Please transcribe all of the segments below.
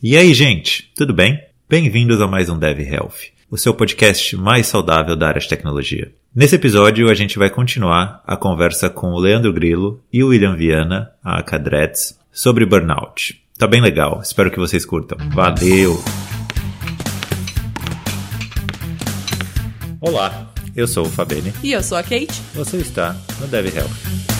E aí, gente, tudo bem? Bem-vindos a mais um Dev Health, o seu podcast mais saudável da área de tecnologia. Nesse episódio, a gente vai continuar a conversa com o Leandro Grilo e o William Viana, a Cadrets, sobre burnout. Tá bem legal, espero que vocês curtam. Valeu! Olá, eu sou o Fabene. E eu sou a Kate. Você está no Dev Health.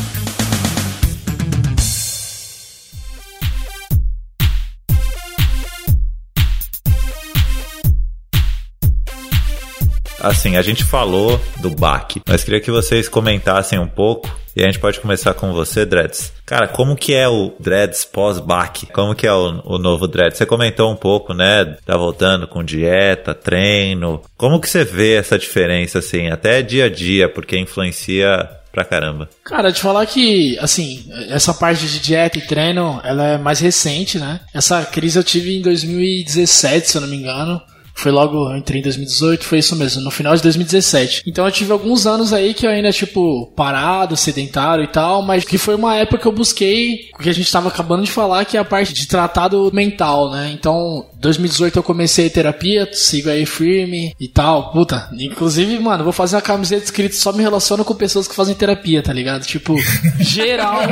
Assim, a gente falou do baque, mas queria que vocês comentassem um pouco. E a gente pode começar com você, Dreads. Cara, como que é o Dreads pós-baque? Como que é o, o, novo Dreads? Você comentou um pouco, né? Tá voltando com dieta, treino. Como que você vê essa diferença, assim, até dia a dia, porque influencia pra caramba. Cara, te falar que, assim, essa parte de dieta e treino, ela é mais recente, né? Essa crise eu tive em 2017, se eu não me engano. Foi logo, eu entrei em 2018, foi isso mesmo, no final de 2017. Então eu tive alguns anos aí que eu ainda, tipo, parado, sedentário e tal, mas que foi uma época que eu busquei, o que a gente tava acabando de falar, que é a parte de tratado mental, né? Então, 2018 eu comecei terapia, sigo aí firme e tal. Puta, inclusive, mano, vou fazer uma camiseta escrita só me relaciono com pessoas que fazem terapia, tá ligado? Tipo, geral,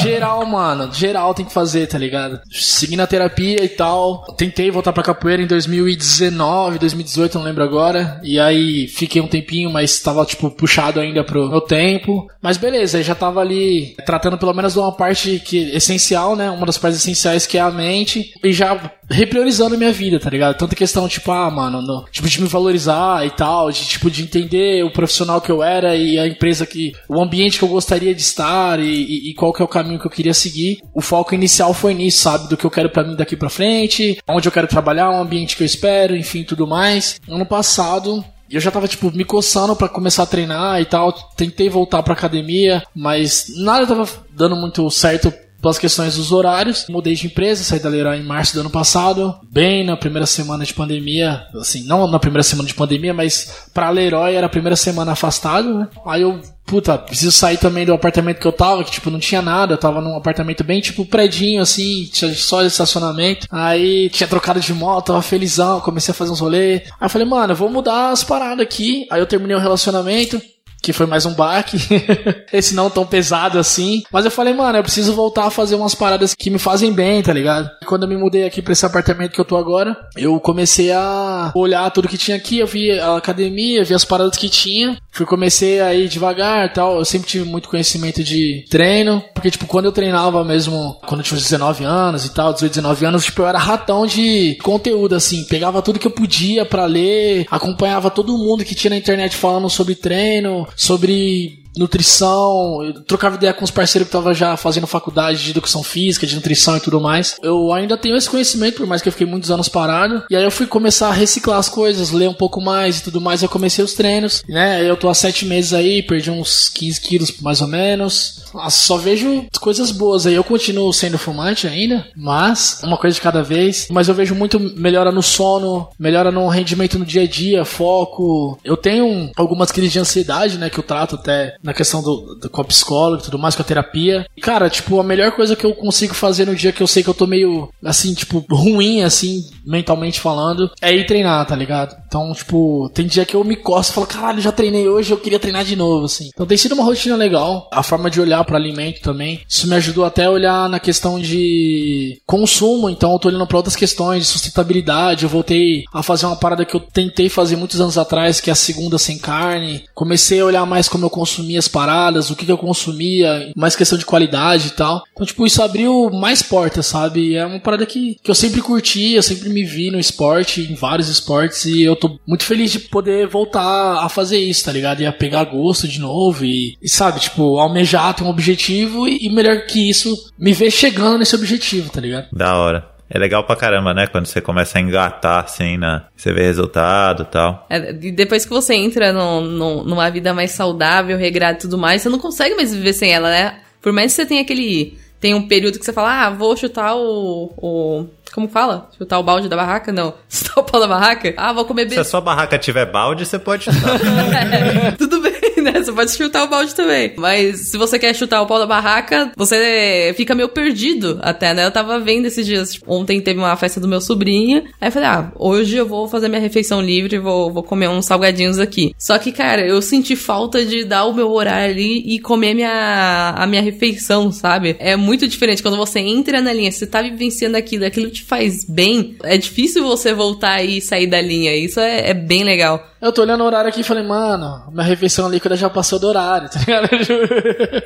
geral, mano, geral tem que fazer, tá ligado? Seguindo a terapia e tal. Tentei voltar pra capoeira em 2019 2019, 2018, não lembro agora. E aí fiquei um tempinho, mas tava, tipo, puxado ainda pro meu tempo. Mas beleza, já tava ali tratando pelo menos de uma parte que essencial, né? Uma das partes essenciais que é a mente. E já repriorizando minha vida, tá ligado? Tanta questão, tipo, ah, mano, no, tipo, de me valorizar e tal, de, tipo, de entender o profissional que eu era e a empresa que, o ambiente que eu gostaria de estar e, e, e qual que é o caminho que eu queria seguir. O foco inicial foi nisso, sabe? Do que eu quero para mim daqui para frente, onde eu quero trabalhar, o ambiente que eu espero, enfim, tudo mais. Ano passado, eu já tava, tipo, me coçando para começar a treinar e tal. Tentei voltar pra academia, mas nada tava dando muito certo pelas questões dos horários. Mudei de empresa, saí da Leroy em março do ano passado, bem na primeira semana de pandemia, assim, não na primeira semana de pandemia, mas pra Leroy era a primeira semana afastado, né? Aí eu puta, preciso sair também do apartamento que eu tava, que tipo, não tinha nada, eu tava num apartamento bem, tipo, predinho, assim, tinha só estacionamento. Aí tinha trocado de moto, tava felizão, comecei a fazer uns rolês. Aí eu falei, mano, eu vou mudar as paradas aqui. Aí eu terminei o relacionamento, que foi mais um baque. Esse não tão pesado assim. Mas eu falei, mano, eu preciso voltar a fazer umas paradas que me fazem bem, tá ligado? Quando eu me mudei aqui pra esse apartamento que eu tô agora, eu comecei a olhar tudo que tinha aqui, eu vi a academia, vi as paradas que tinha. Fui comecei a ir devagar tal. Eu sempre tive muito conhecimento de treino. Porque, tipo, quando eu treinava mesmo, quando eu tinha 19 anos e tal, 18, 19 anos, tipo, eu era ratão de conteúdo, assim. Pegava tudo que eu podia para ler, acompanhava todo mundo que tinha na internet falando sobre treino, sobre nutrição, eu trocava ideia com os parceiros que estavam já fazendo faculdade de educação física, de nutrição e tudo mais. Eu ainda tenho esse conhecimento, por mais que eu fiquei muitos anos parado. E aí eu fui começar a reciclar as coisas, ler um pouco mais e tudo mais. Eu comecei os treinos, né? Eu tô há sete meses aí, perdi uns 15 quilos mais ou menos. Só vejo coisas boas aí. Eu continuo sendo fumante ainda, mas uma coisa de cada vez. Mas eu vejo muito melhora no sono, melhora no rendimento no dia a dia, foco. Eu tenho algumas crises de ansiedade, né? Que eu trato até na questão do, do com a psicóloga e tudo mais, com a terapia. E, cara, tipo, a melhor coisa que eu consigo fazer no dia que eu sei que eu tô meio, assim, tipo, ruim, assim, mentalmente falando, é ir treinar, tá ligado? Então, tipo, tem dia que eu me costo e falo, caralho, já treinei hoje, eu queria treinar de novo, assim. Então tem sido uma rotina legal. A forma de olhar para alimento também. Isso me ajudou até a olhar na questão de consumo, então eu tô olhando para outras questões de sustentabilidade. Eu voltei a fazer uma parada que eu tentei fazer muitos anos atrás, que é a segunda sem carne. Comecei a olhar mais como eu consumia as paradas, o que, que eu consumia, mais questão de qualidade e tal. Então, tipo, isso abriu mais portas, sabe? É uma parada que, que eu sempre curti, eu sempre me vi no esporte, em vários esportes, e eu tô muito feliz de poder voltar a fazer isso, tá ligado? E a pegar gosto de novo e, e sabe, tipo, almejar ter um objetivo e, e melhor que isso, me ver chegando nesse objetivo, tá ligado? Da hora. É legal pra caramba, né? Quando você começa a engatar, assim, na... você vê resultado e tal. É, depois que você entra no, no, numa vida mais saudável, regrada e tudo mais, você não consegue mais viver sem ela, né? Por mais que você tenha aquele. Tem um período que você fala, ah, vou chutar o. o como fala? Chutar o balde da barraca? Não. Chutar o pau da barraca? Ah, vou comer... Se a sua barraca tiver balde, você pode chutar. é, tudo bem, né? Você pode chutar o balde também. Mas se você quer chutar o pau da barraca, você fica meio perdido até, né? Eu tava vendo esses dias, tipo, ontem teve uma festa do meu sobrinho. Aí eu falei, ah, hoje eu vou fazer minha refeição livre, vou, vou comer uns salgadinhos aqui. Só que, cara, eu senti falta de dar o meu horário ali e comer minha, a minha refeição, sabe? É muito diferente quando você entra na linha, você tá vivenciando aquilo, aquilo te faz bem. É difícil você voltar e sair da linha. Isso é, é bem legal. Eu tô olhando o horário aqui e falei, mano, minha refeição líquida já passou do horário, tá ligado?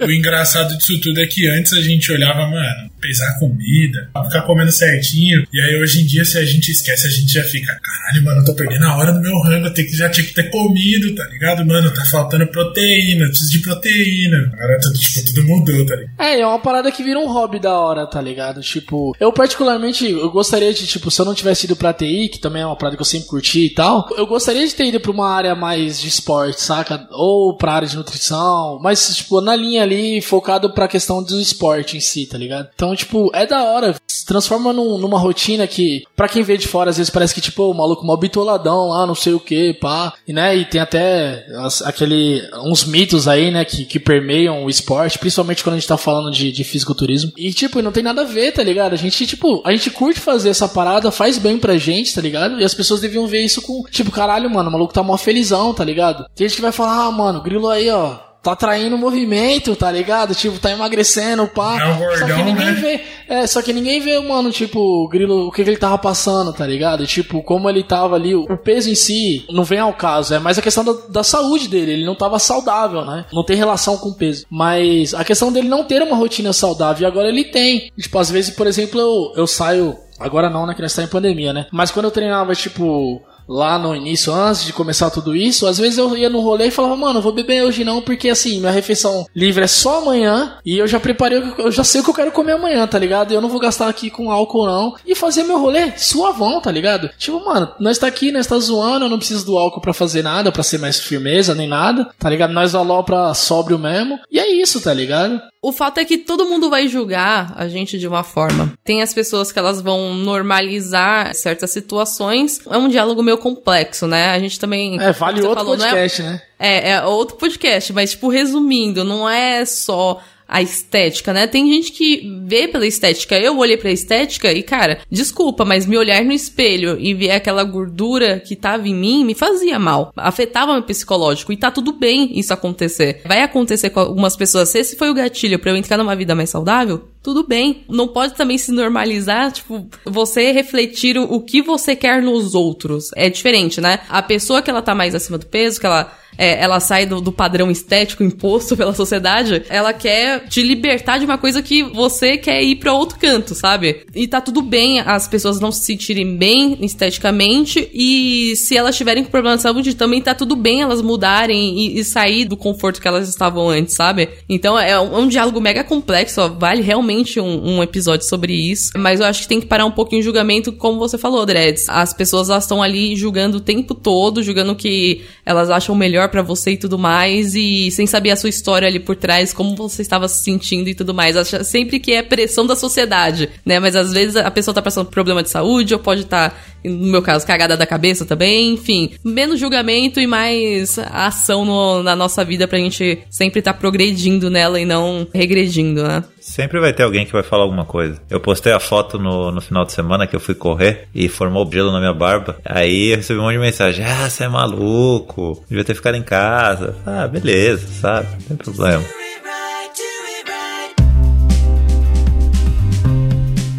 o engraçado disso tudo é que antes a gente olhava, mano, pesar a comida, ficar comendo certinho. E aí hoje em dia, se a gente esquece, a gente já fica, caralho, mano, eu tô perdendo a hora do meu rango, eu já tinha que ter comido, tá ligado? Mano, tá faltando proteína, preciso de proteína. Agora tudo, tipo, tudo mudou, tá ligado? É, é uma parada que vira um hobby da hora, tá ligado? Tipo, eu particularmente, eu gostaria de, tipo, se eu não tivesse ido pra TI, que também é uma parada que eu sempre curti e tal, eu gostaria de ter ido pra uma área mais de esporte, saca? Ou pra área de nutrição, mas, tipo, na linha ali, focado pra questão do esporte em si, tá ligado? Então, tipo, é da hora. Se transforma num, numa rotina que, pra quem vê de fora, às vezes parece que, tipo, o maluco mó bitoladão lá, não sei o que, pá. E, né, e tem até as, aquele, uns mitos aí, né, que, que permeiam o esporte, principalmente quando a gente tá falando de, de fisiculturismo. E, tipo, não tem nada a ver, tá ligado? A gente, tipo, a gente curte fazer essa parada, faz bem pra gente, tá ligado? E as pessoas deviam ver isso com, tipo, caralho, mano, o maluco tá mó feliz felizão, tá ligado? Tem gente que vai falar, ah, mano, grilo aí, ó, tá traindo movimento, tá ligado? Tipo, tá emagrecendo, pá. É um gordão, só que ninguém né? vê. É, só que ninguém vê, mano, tipo, o grilo, o que, que ele tava passando, tá ligado? Tipo, como ele tava ali, o peso em si não vem ao caso, é mais a questão da, da saúde dele. Ele não tava saudável, né? Não tem relação com o peso. Mas a questão dele não ter uma rotina saudável, e agora ele tem. Tipo, às vezes, por exemplo, eu, eu saio. Agora não, né? Que nós tá em pandemia, né? Mas quando eu treinava, tipo, lá no início, antes de começar tudo isso, às vezes eu ia no rolê e falava, mano, vou beber hoje não, porque assim, minha refeição livre é só amanhã e eu já preparei, eu já sei o que eu quero comer amanhã, tá ligado? Eu não vou gastar aqui com álcool não e fazer meu rolê suavão, tá ligado? Tipo, mano, nós tá aqui, nós tá zoando, eu não preciso do álcool para fazer nada, para ser mais firmeza nem nada, tá ligado? Nós pra sóbrio mesmo e é isso, tá ligado? O fato é que todo mundo vai julgar a gente de uma forma. Tem as pessoas que elas vão normalizar certas situações. É um diálogo meio complexo, né? A gente também. É, vale outro falou, podcast, é, né? É, é outro podcast, mas, tipo, resumindo, não é só a estética, né? Tem gente que vê pela estética. Eu olhei pra estética e, cara, desculpa, mas me olhar no espelho e ver aquela gordura que tava em mim me fazia mal. Afetava meu psicológico. E tá tudo bem isso acontecer. Vai acontecer com algumas pessoas. Se esse foi o gatilho para eu entrar numa vida mais saudável, tudo bem. Não pode também se normalizar, tipo, você refletir o, o que você quer nos outros. É diferente, né? A pessoa que ela tá mais acima do peso, que ela é, ela sai do, do, padrão estético imposto pela sociedade, ela quer te libertar de uma coisa que você quer ir para outro canto, sabe? E tá tudo bem as pessoas não se sentirem bem esteticamente e se elas tiverem problema de saúde, também tá tudo bem elas mudarem e, e sair do conforto que elas estavam antes, sabe? Então é um, é um diálogo mega complexo, ó, vale realmente um, um, episódio sobre isso, mas eu acho que tem que parar um pouquinho o julgamento, como você falou, Dreds. As pessoas elas estão ali julgando o tempo todo, julgando que elas acham melhor melhor para você e tudo mais, e sem saber a sua história ali por trás, como você estava se sentindo e tudo mais. Acha sempre que é pressão da sociedade, né? Mas às vezes a pessoa tá passando por problema de saúde, ou pode estar, tá, no meu caso, cagada da cabeça também, enfim. Menos julgamento e mais ação no, na nossa vida pra gente sempre estar tá progredindo nela e não regredindo, né? Sempre vai ter alguém que vai falar alguma coisa. Eu postei a foto no, no final de semana que eu fui correr e formou gelo na minha barba. Aí eu recebi um monte de mensagem: Ah, você é maluco, devia ter ficado em casa. Ah, beleza, sabe? Não tem problema.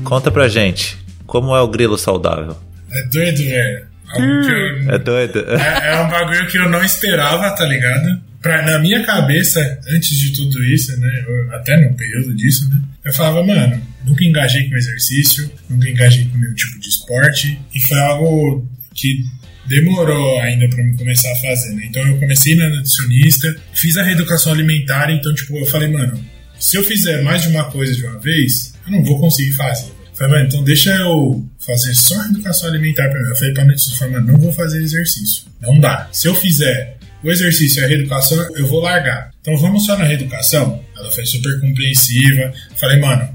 Conta pra gente, como é o grilo saudável? É doido, velho. É, é doido. É, é um bagulho que eu não esperava, tá ligado? pra, na minha cabeça, antes de tudo isso, né, eu, até no período disso, né, eu falava, mano, nunca engajei com exercício, nunca engajei com nenhum tipo de esporte, e foi algo que demorou ainda para me começar a fazer, né? Então eu comecei na nutricionista, fiz a reeducação alimentar, então tipo, eu falei, mano, se eu fizer mais de uma coisa de uma vez, eu não vou conseguir fazer. Falei, então deixa eu fazer só a educação alimentar primeiro. Eu falei pra nutricionista, não vou fazer exercício. Não dá. Se eu fizer o exercício e a reeducação eu vou largar. Então vamos só na reeducação? Ela foi super compreensiva. Falei, mano,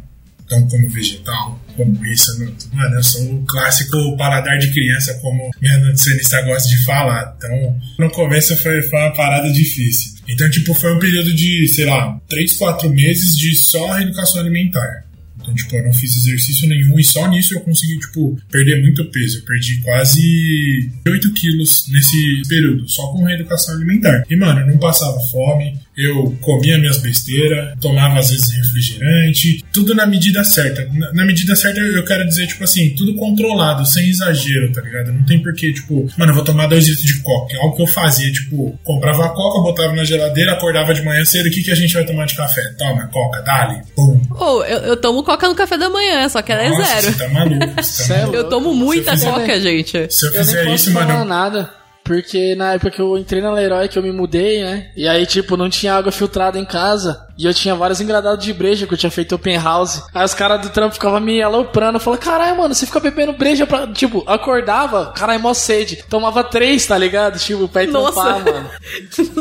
então como vegetal, como isso, mano, eu sou o clássico paladar de criança, como minha nutricionista gosta de falar. Então, no começo foi, foi uma parada difícil. Então, tipo, foi um período de, sei lá, 3, 4 meses de só reeducação alimentar. Então, tipo, eu não fiz exercício nenhum e só nisso eu consegui, tipo, perder muito peso. Eu perdi quase 8 quilos nesse período, só com reeducação alimentar. E, mano, eu não passava fome, eu comia minhas besteiras, tomava às vezes refrigerante, tudo na medida certa. Na, na, medida certa eu quero dizer, tipo assim, tudo controlado, sem exagero, tá ligado? Não tem porquê, tipo, mano, eu vou tomar dois litros de coca. É algo que eu fazia, tipo, comprava a coca, botava na geladeira, acordava de manhã cedo, o que, que a gente vai tomar de café? Toma, coca, dali, pum. Ou oh, eu, eu, tomo coca no café da manhã, só que ela Nossa, é zero. Você tá maluco, você tá maluco. Eu tomo muita fizer, coca, gente. Se eu Eu fizer isso, mano. nada. Porque na época que eu entrei na Leroy, que eu me mudei, né? E aí, tipo, não tinha água filtrada em casa. E eu tinha vários engradados de breja que eu tinha feito open house. Aí os caras do trampo ficavam me aloprando. Falei, caralho, mano, você fica bebendo breja pra. Tipo, acordava, caralho, mó sede. Tomava três, tá ligado? Tipo, pra ir Nossa. trampar, mano.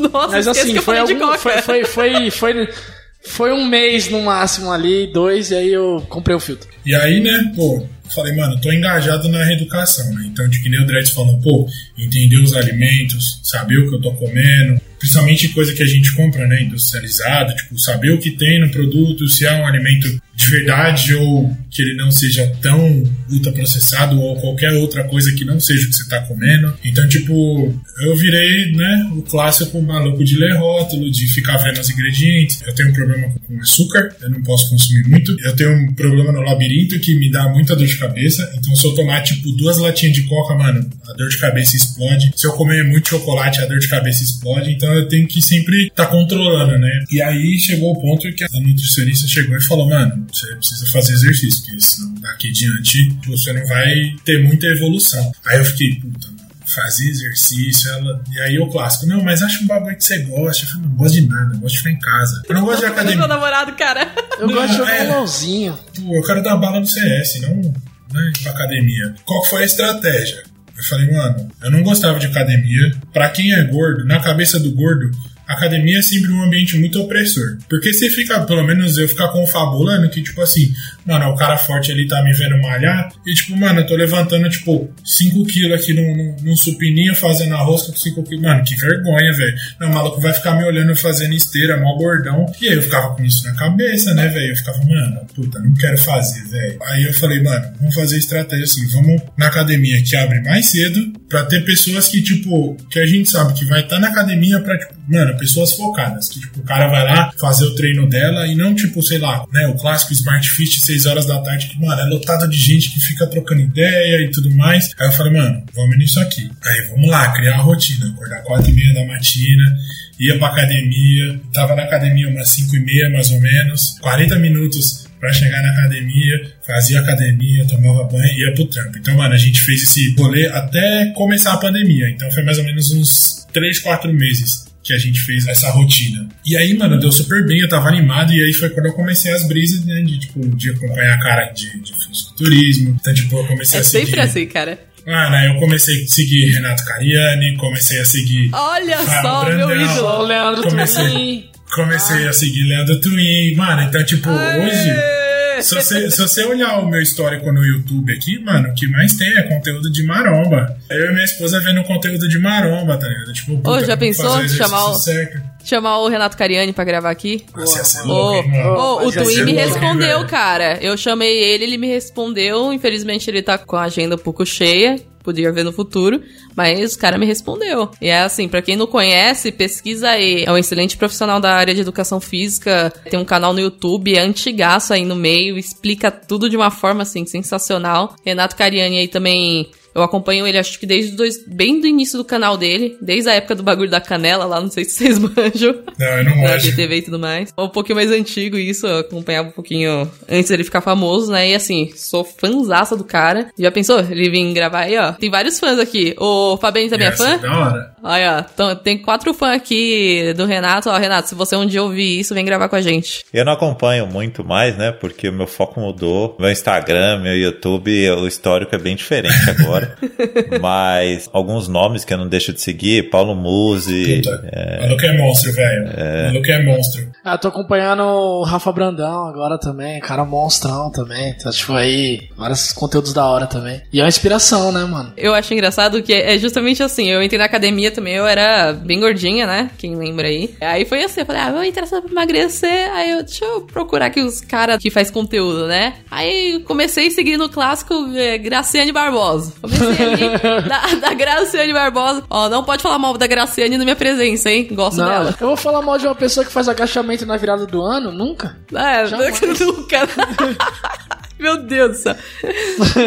Nossa, Mas assim, que eu foi, falei de algum, coca. foi, foi, foi, foi, foi um mês no máximo ali, dois, e aí eu comprei o filtro. E aí, né, pô, falei, mano, tô engajado na reeducação, né? Então, de que nem o Dredd falou, pô, entender os alimentos, saber o que eu tô comendo, principalmente coisa que a gente compra, né, industrializado, tipo, saber o que tem no produto, se é um alimento de verdade ou que ele não seja tão ultraprocessado ou qualquer outra coisa que não seja o que você tá comendo. Então, tipo, eu virei, né, o clássico maluco de ler rótulo, de ficar vendo os ingredientes. Eu tenho um problema com açúcar, eu não posso consumir muito. Eu tenho um problema no labirinto que me dá muita dor de cabeça. Então, se eu tomar, tipo, duas latinhas de coca, mano, a dor de cabeça explode. Se eu comer muito chocolate, a dor de cabeça explode. Então, eu tenho que sempre estar tá controlando, né? E aí chegou o ponto que a nutricionista chegou e falou, mano, você precisa fazer exercício, porque senão daqui diante você não vai ter muita evolução. Aí eu fiquei, puta, mano, fazer exercício, ela. E aí o clássico, não, mas acha um bagulho que você gosta. Eu falei, não gosto de nada, eu gosto de ficar em casa. Eu não gosto de Meu academia. namorado, cara. Eu gosto de jogar é. LOLzinho. Pô, eu quero dar bala no CS, não né, ir pra academia. Qual que foi a estratégia? Eu falei, mano, eu não gostava de academia. Pra quem é gordo, na cabeça do gordo, academia é sempre um ambiente muito opressor. Porque você fica, pelo menos eu ficar confabulando que, tipo assim, mano, o cara forte ali tá me vendo malhar, e tipo, mano, eu tô levantando, tipo, 5 quilos aqui num, num, num supininho, fazendo a rosca com 5 quilos. Mano, que vergonha, velho. Não, o maluco vai ficar me olhando fazendo esteira, mó gordão. E aí eu ficava com isso na cabeça, né, velho? Eu ficava, mano, puta, não quero fazer, velho. Aí eu falei, mano, vamos fazer estratégia assim, vamos na academia que abre mais cedo, pra ter pessoas que, tipo, que a gente sabe que vai estar tá na academia pra, tipo, mano, pessoas focadas. Que, tipo, o cara vai lá fazer o treino dela e não, tipo, sei lá, né, o clássico Smart Fit 6 horas da tarde, que, mano, é lotado de gente que fica trocando ideia e tudo mais. Aí eu falei, mano, vamos nisso aqui. Aí vamos lá, criar a rotina, acordar 4 e meia da matina, ia pra academia, tava na academia umas 5 e meia mais ou menos, 40 minutos para chegar na academia, fazia academia, tomava banho e ia pro trampo. Então, mano, a gente fez esse rolê até começar a pandemia. Então foi mais ou menos uns 3, 4 meses que a gente fez essa rotina. E aí, mano, deu super bem, eu tava animado, e aí foi quando eu comecei as brisas, né, de, tipo, de acompanhar a cara de, de fisiculturismo. Então, tipo, eu comecei É a seguir... sempre assim, cara. Mano, aí eu comecei a seguir Renato Cariani, comecei a seguir... Olha Fábio só, Brandão. meu ídolo. Leandro Comecei. também. Comecei a seguir Leandro Twin. Mano, então, tipo, hoje... Se você, se você olhar o meu histórico no YouTube aqui, mano, o que mais tem é conteúdo de maromba. Eu e minha esposa vendo conteúdo de maromba, tá ligado? Tipo, puta, já pensou chamar o- certo. Chamar o Renato Cariani pra gravar aqui. Nossa, Ô, hein, mano? ô, o Twin me respondeu, cara. Eu chamei ele, ele me respondeu. Infelizmente, ele tá com a agenda um pouco cheia. Podia ver no futuro. Mas o cara me respondeu. E é assim, pra quem não conhece, pesquisa aí. É um excelente profissional da área de educação física. Tem um canal no YouTube, é antigaço aí no meio. Explica tudo de uma forma, assim, sensacional. Renato Cariani aí também... Eu acompanho ele, acho que desde dois, bem do início do canal dele, desde a época do bagulho da canela lá, não sei se vocês manjam Não, eu não. BTV e tudo mais. Um pouquinho mais antigo isso, eu acompanhava um pouquinho antes dele ficar famoso, né? E assim, sou fãzaça do cara. Já pensou? Ele vir gravar aí, ó. Tem vários fãs aqui. O Fabinho também é ser fã? Da hora. Olha, então, tem quatro fãs aqui do Renato. Ó, Renato, se você um dia ouvir isso, vem gravar com a gente. Eu não acompanho muito mais, né? Porque o meu foco mudou. Meu Instagram, meu YouTube, o histórico é bem diferente agora. Mas alguns nomes que eu não deixo de seguir, Paulo Musi. Puta, o maluco é monstro, velho. O maluco é monstro. Ah, tô acompanhando o Rafa Brandão agora também, cara monstrão também. Tá, tipo, aí, vários conteúdos da hora também. E é uma inspiração, né, mano? Eu acho engraçado que é justamente assim. Eu entrei na academia também eu era bem gordinha, né? Quem lembra aí. Aí foi assim, eu falei, ah, vou interessar pra emagrecer. Aí eu, deixa eu procurar aqui os caras que faz conteúdo, né? Aí comecei a seguir no clássico é, Graciane Barbosa. Comecei ali da, da Graciane Barbosa. Ó, não pode falar mal da Graciane na minha presença, hein? Gosto Não, dela. eu vou falar mal de uma pessoa que faz agachamento na virada do ano? Nunca. É, Jamais. nunca. Meu Deus do céu.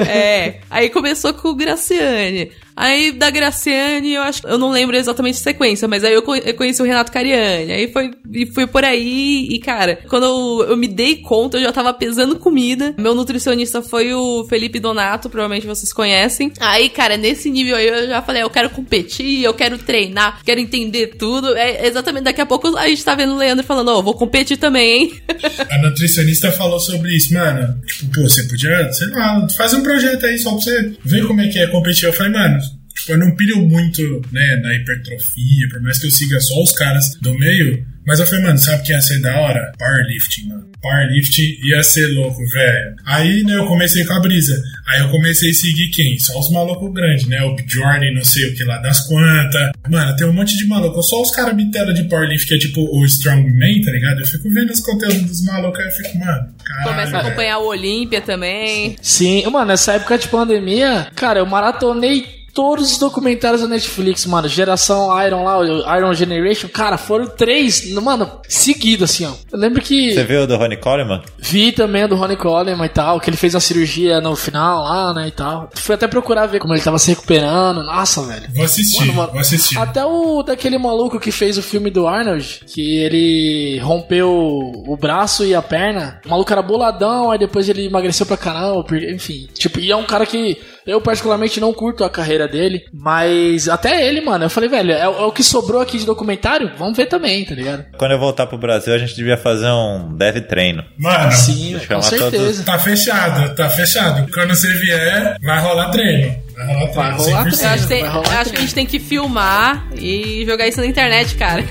É, aí começou com o Graciane. Aí da Graciane, eu acho eu não lembro exatamente a sequência, mas aí eu, co- eu conheci o Renato Cariani. Aí foi, e foi por aí, e cara, quando eu, eu me dei conta, eu já tava pesando comida. Meu nutricionista foi o Felipe Donato, provavelmente vocês conhecem. Aí, cara, nesse nível aí eu já falei, eu quero competir, eu quero treinar, quero entender tudo. É exatamente daqui a pouco a gente tá vendo o Leandro falando, ó, vou competir também, hein? A nutricionista falou sobre isso, mano. Tipo, pô, você podia, sei lá, faz um projeto aí só pra você ver como é que é competir. Eu falei, mano, tipo, eu não pilho muito, né, na hipertrofia, por mais que eu siga só os caras do meio. Mas eu falei, mano, sabe o que ia ser da hora? Powerlifting, mano. Powerlifting ia ser louco, velho. Aí, né, eu comecei com a brisa. Aí eu comecei a seguir quem? Só os malucos grandes, né? O Bjorn, não sei o que lá das quantas. Mano, tem um monte de maluco. Só os caras bitela de powerlifting, que é tipo o Strongman, tá ligado? Eu fico vendo os conteúdos dos malucos, aí eu fico, mano, caralho. Começa a acompanhar o Olímpia também. Sim, mano, nessa época de pandemia, cara, eu maratonei todos os documentários da Netflix, mano. Geração Iron lá, o Iron Generation, cara, foram três, mano, seguido assim, ó. Eu lembro que Você viu o do Ronnie Coleman? vi também do Ronnie Coleman e tal, que ele fez a cirurgia no final lá, né, e tal. Fui até procurar ver como ele tava se recuperando. Nossa, velho. Vou assistir, Mano, mano, vou assistir. Até o daquele maluco que fez o filme do Arnold, que ele rompeu o braço e a perna. O maluco era boladão, aí depois ele emagreceu pra caramba, enfim. Tipo, e é um cara que eu particularmente não curto a carreira dele, mas até ele, mano, eu falei, velho, é, o- é o que sobrou aqui de documentário? Vamos ver também, tá ligado? Quando eu voltar pro Brasil, a gente devia fazer um dev treino. Mano, Sim, com certeza. tá fechado, tá fechado. Quando você vier, vai rolar treino. Vai rolar treino. Vai rolar 100%. Eu acho, que tem- acho que a gente tem que filmar e jogar isso na internet, cara.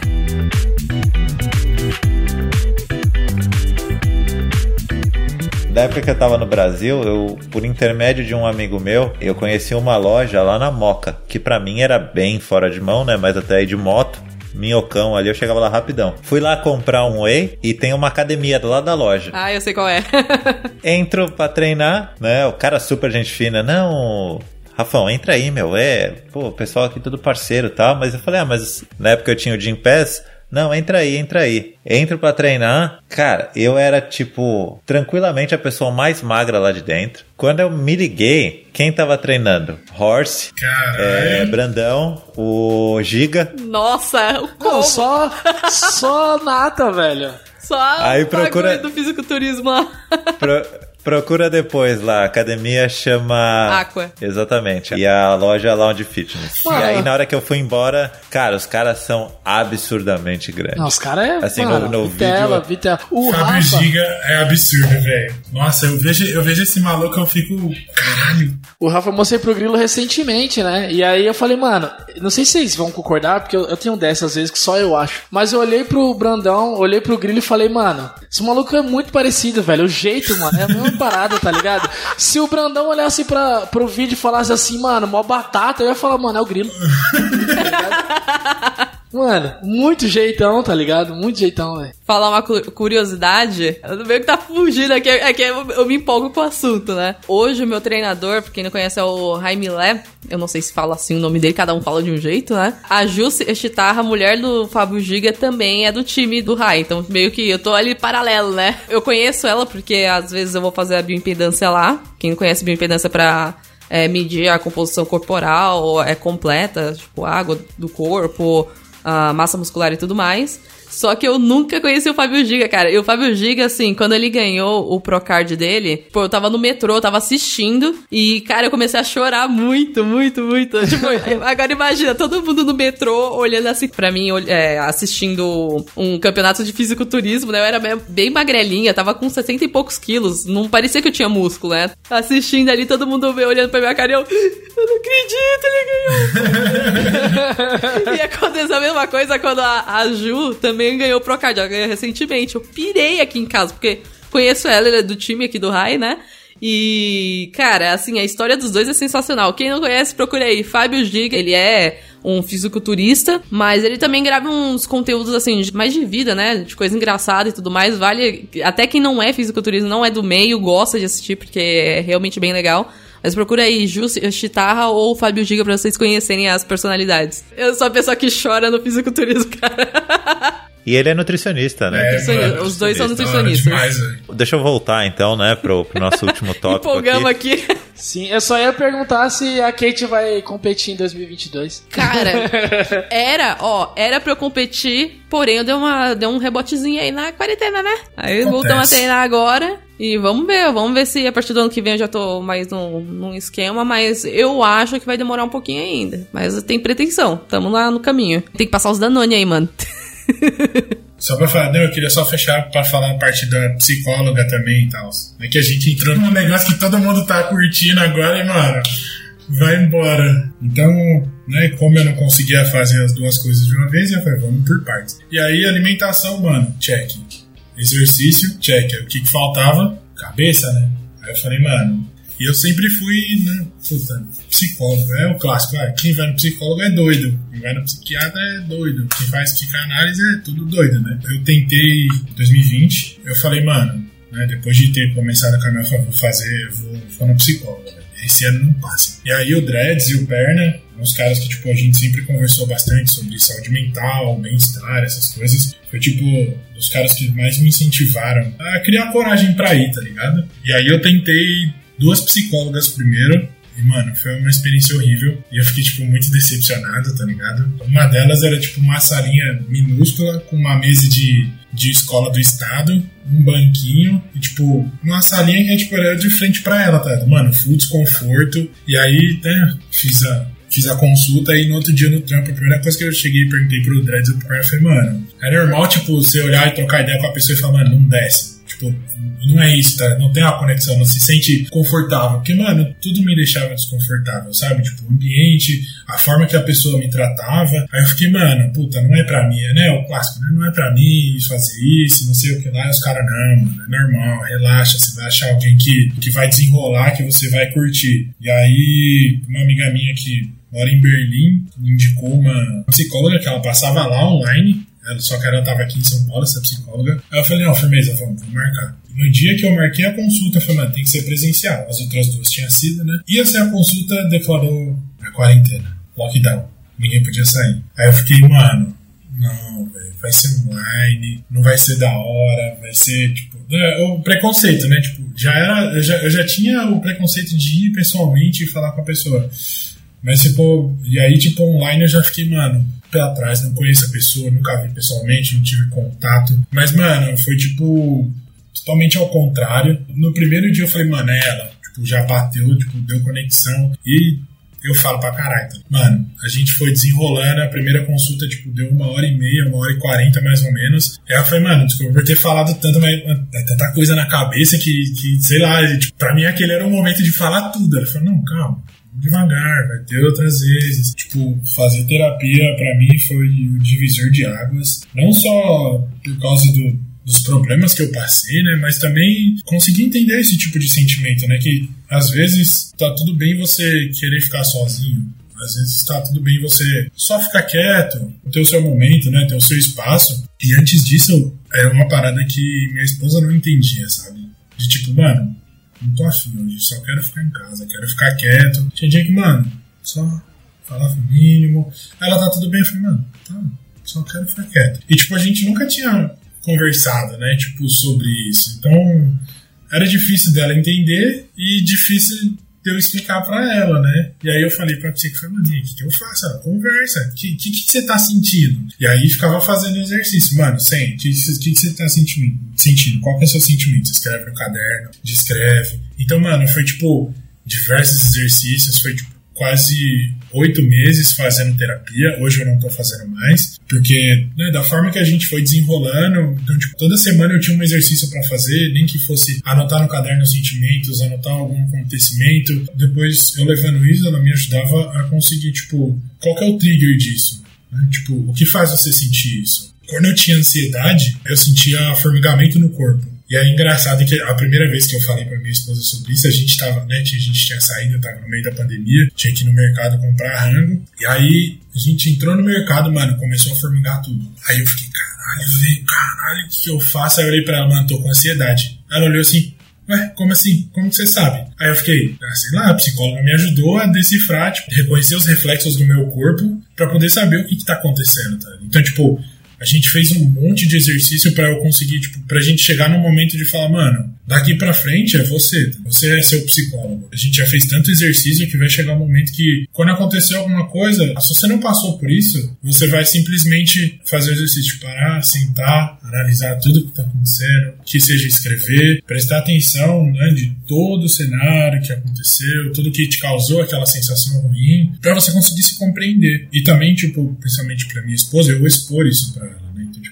Da época que eu tava no Brasil, eu, por intermédio de um amigo meu, eu conheci uma loja lá na Moca, que pra mim era bem fora de mão, né? Mas até aí de moto, minhocão ali, eu chegava lá rapidão. Fui lá comprar um whey e tem uma academia do lado da loja. Ah, eu sei qual é. Entro pra treinar, né? O cara super gente fina, não. Rafão, entra aí, meu. É, pô, o pessoal aqui tudo parceiro e tal. Mas eu falei, ah, mas na época eu tinha o Gym Pass. Não, entra aí, entra aí. Entro pra treinar. Cara, eu era, tipo, tranquilamente a pessoa mais magra lá de dentro. Quando eu me liguei, quem tava treinando? Horse, é, Brandão, o Giga. Nossa, o Não, como? só, só nata, velho. Só Aí procura- do fisiculturismo lá. Pro- procura depois lá, a academia chama. Aqua. Exatamente. E a loja Lounge Fitness. Mano. E aí, na hora que eu fui embora, cara, os caras são absurdamente grandes. Não, os caras é. Assim, mano, no- no Vitela, vídeo- Vitela. O Fábio Rafa. Giga é absurdo, velho. Nossa, eu vejo, eu vejo esse maluco eu fico. Caralho. O Rafa eu mostrei pro Grilo recentemente, né? E aí eu falei, mano, não sei se vocês vão concordar, porque eu, eu tenho dessas vezes que só eu acho. Mas eu olhei pro Brandão, olhei pro Grilo e falei, mano, esse maluco é muito parecido, velho. O jeito, mano, é parada, tá ligado? Se o Brandão olhasse pra, pro vídeo e falasse assim, mano, mó batata, eu ia falar, mano, é o Grilo. Tá? Mano, muito jeitão, tá ligado? Muito jeitão, velho. Falar uma cu- curiosidade, eu meio que tá fugindo aqui, é que eu, me empolgo com o assunto, né? Hoje o meu treinador, pra quem não conhece, é o Jaime Lé, eu não sei se fala assim o nome dele, cada um fala de um jeito, né? A Ju Chitarra, mulher do Fábio Giga, também é do time do Rai, então meio que eu tô ali paralelo, né? Eu conheço ela porque às vezes eu vou fazer a bioimpedância lá, quem não conhece bioimpedância pra é, medir a composição corporal, é completa, tipo, água do corpo, a massa muscular e tudo mais. Só que eu nunca conheci o Fábio Giga, cara. E o Fábio Giga, assim, quando ele ganhou o Procard dele, pô, eu tava no metrô, eu tava assistindo, e, cara, eu comecei a chorar muito, muito, muito. Tipo, agora imagina, todo mundo no metrô olhando assim pra mim, é, assistindo um campeonato de fisiculturismo, né? Eu era bem magrelinha, tava com 60 e poucos quilos, não parecia que eu tinha músculo, né? Assistindo ali, todo mundo olhando pra minha cara e eu, eu não acredito, ele ganhou. e aconteceu a mesma coisa quando a, a Ju também ganhou o Procard. Ela ganhou recentemente. Eu pirei aqui em casa, porque conheço ela, ela é do time aqui do Rai, né? E, cara, assim, a história dos dois é sensacional. Quem não conhece, procure aí. Fábio Giga, ele é um fisiculturista, mas ele também grava uns conteúdos, assim, mais de vida, né? De coisa engraçada e tudo mais. Vale. Até quem não é fisiculturista, não é do meio, gosta de assistir, porque é realmente bem legal. Mas procura aí, Ju Chitarra ou Fábio Giga pra vocês conhecerem as personalidades. Eu sou a pessoa que chora no fisiculturismo, cara. E ele é nutricionista, né? É, mano, Os dois são nutricionistas. Demais, Deixa eu voltar então, né, pro, pro nosso último tópico. Empolgamos aqui. aqui. Sim, eu só ia perguntar se a Kate vai competir em 2022. Cara, era, ó, era pra eu competir, porém eu dei, uma, dei um rebotezinho aí na quarentena, né? Aí Acontece. voltamos a treinar agora. E vamos ver, vamos ver se a partir do ano que vem eu já tô mais num, num esquema, mas eu acho que vai demorar um pouquinho ainda. Mas tem pretensão, tamo lá no caminho. Tem que passar os Danone aí, mano. Só pra falar, não, eu queria só fechar pra falar a parte da psicóloga também e tal. É que a gente entrou num negócio que todo mundo tá curtindo agora e, mano, vai embora. Então, né, como eu não conseguia fazer as duas coisas de uma vez, eu falei, vamos por partes. E aí, alimentação, mano, check. Exercício, check. O que, que faltava? Cabeça, né? Aí eu falei, mano, e eu sempre fui, né, puta, psicólogo. É o clássico, ah, quem vai no psicólogo é doido. Quem vai no psiquiatra é doido. Quem faz psicanálise é tudo doido, né? Eu tentei em 2020, eu falei, mano, né, depois de ter começado a caminhar, eu vou fazer, vou, vou no psicólogo. Esse ano não passa. E aí o Dreads e o Perna, uns caras que tipo, a gente sempre conversou bastante sobre saúde mental, bem-estar, essas coisas. Foi tipo dos caras que mais me incentivaram a criar coragem pra ir, tá ligado? E aí eu tentei duas psicólogas primeiro. E, mano, foi uma experiência horrível. E eu fiquei, tipo, muito decepcionado, tá ligado? Uma delas era, tipo, uma salinha minúscula com uma mesa de, de escola do estado, um banquinho e, tipo, uma salinha que, tipo, era de frente para ela, tá? Mano, full desconforto. E aí, né, fiz a, fiz a consulta e no outro dia no trampo, a primeira coisa que eu cheguei e perguntei pro Dreads, cara, foi, mano, é normal, tipo, você olhar e trocar ideia com a pessoa e falar, mano, não desce. Tipo, não é isso, tá? Não tem uma conexão, não se sente confortável. Porque, mano, tudo me deixava desconfortável, sabe? Tipo, o ambiente, a forma que a pessoa me tratava. Aí eu fiquei, mano, puta, não é pra mim, né? O clássico, né? Não é pra mim fazer isso, não sei o que lá. E os caras, não, mano, é normal, relaxa, você vai achar alguém que, que vai desenrolar, que você vai curtir. E aí, uma amiga minha que mora em Berlim indicou uma psicóloga que ela passava lá online só que ela tava aqui em São Paulo, essa psicóloga. Aí eu falei, não, firmeza, vamos, marcar. No dia que eu marquei a consulta, eu falei, tem que ser presencial. As outras duas tinham sido, né? Ia ser a consulta, declarou a quarentena, lockdown. Ninguém podia sair. Aí eu fiquei, mano, não, velho, vai ser online, não vai ser da hora, vai ser, tipo, é, o preconceito, né? Tipo, já era, eu já, eu já tinha o preconceito de ir pessoalmente e falar com a pessoa. Mas, tipo, e aí, tipo, online eu já fiquei, mano, pé atrás, não conheço a pessoa, nunca vi pessoalmente, não tive contato. Mas, mano, foi tipo totalmente ao contrário. No primeiro dia eu falei, mano, é ela. Tipo, já bateu, tipo, deu conexão. E eu falo pra caralho. Tá? Mano, a gente foi desenrolando, a primeira consulta, tipo, deu uma hora e meia, uma hora e quarenta mais ou menos. E aí eu mano, desculpa por ter falado tanto, mas é tanta coisa na cabeça que, que sei lá, tipo, pra mim aquele era o momento de falar tudo. Ela falou, não, calma devagar, vai ter outras vezes. Tipo, fazer terapia para mim foi o divisor de águas. Não só por causa do, dos problemas que eu passei, né? Mas também conseguir entender esse tipo de sentimento, né? Que às vezes tá tudo bem você querer ficar sozinho. Às vezes tá tudo bem você só ficar quieto, ter o seu momento, né? Ter o seu espaço. E antes disso, era uma parada que minha esposa não entendia, sabe? De tipo, mano, não tô afim hoje, só quero ficar em casa, quero ficar quieto. Tinha dia que, mano, só falava o mínimo. Ela tá tudo bem, eu falei, mano, tá, só quero ficar quieto. E, tipo, a gente nunca tinha conversado, né, tipo, sobre isso. Então, era difícil dela entender e difícil eu explicar para ela, né? E aí eu falei pra mano, o que, eu faço? Ela, conversa. O que, que, que, você tá sentindo? E aí ficava fazendo exercício. Mano, sente. O que, que, você tá sentindo? sentindo? Qual que é o seu sentimento? Escreve no caderno, descreve. Então, mano, foi tipo diversos exercícios, foi tipo quase oito meses fazendo terapia. Hoje eu não tô fazendo mais, porque né, da forma que a gente foi desenrolando, então, tipo, toda semana eu tinha um exercício para fazer, nem que fosse anotar no caderno os sentimentos, anotar algum acontecimento. Depois eu levando isso, ela me ajudava a conseguir, tipo, qual que é o trigger disso? Né? Tipo, o que faz você sentir isso? Quando eu tinha ansiedade, eu sentia formigamento no corpo. E é engraçado que a primeira vez que eu falei pra minha esposa sobre isso, a gente tava, né, a gente tinha saído, tava no meio da pandemia, tinha que ir no mercado comprar rango, e aí a gente entrou no mercado, mano, começou a formigar tudo. Aí eu fiquei, caralho, velho, caralho, o que eu faço? Aí eu olhei pra ela, mano, tô com ansiedade. Ela olhou assim, Ué, como assim? Como que você sabe? Aí eu fiquei, ah, sei lá, a psicóloga me ajudou a decifrar, tipo, reconhecer os reflexos do meu corpo para poder saber o que, que tá acontecendo, tá? Então, tipo, a gente fez um monte de exercício para eu conseguir, tipo, pra gente chegar no momento de falar, mano, daqui para frente é você, você é seu psicólogo. A gente já fez tanto exercício que vai chegar um momento que, quando acontecer alguma coisa, se você não passou por isso, você vai simplesmente fazer o exercício, parar, sentar, analisar tudo que tá acontecendo, que seja escrever, prestar atenção, né, de todo o cenário que aconteceu, tudo que te causou aquela sensação ruim, para você conseguir se compreender. E também, tipo, principalmente para minha esposa, eu vou expor isso para ela, né? Então, tipo,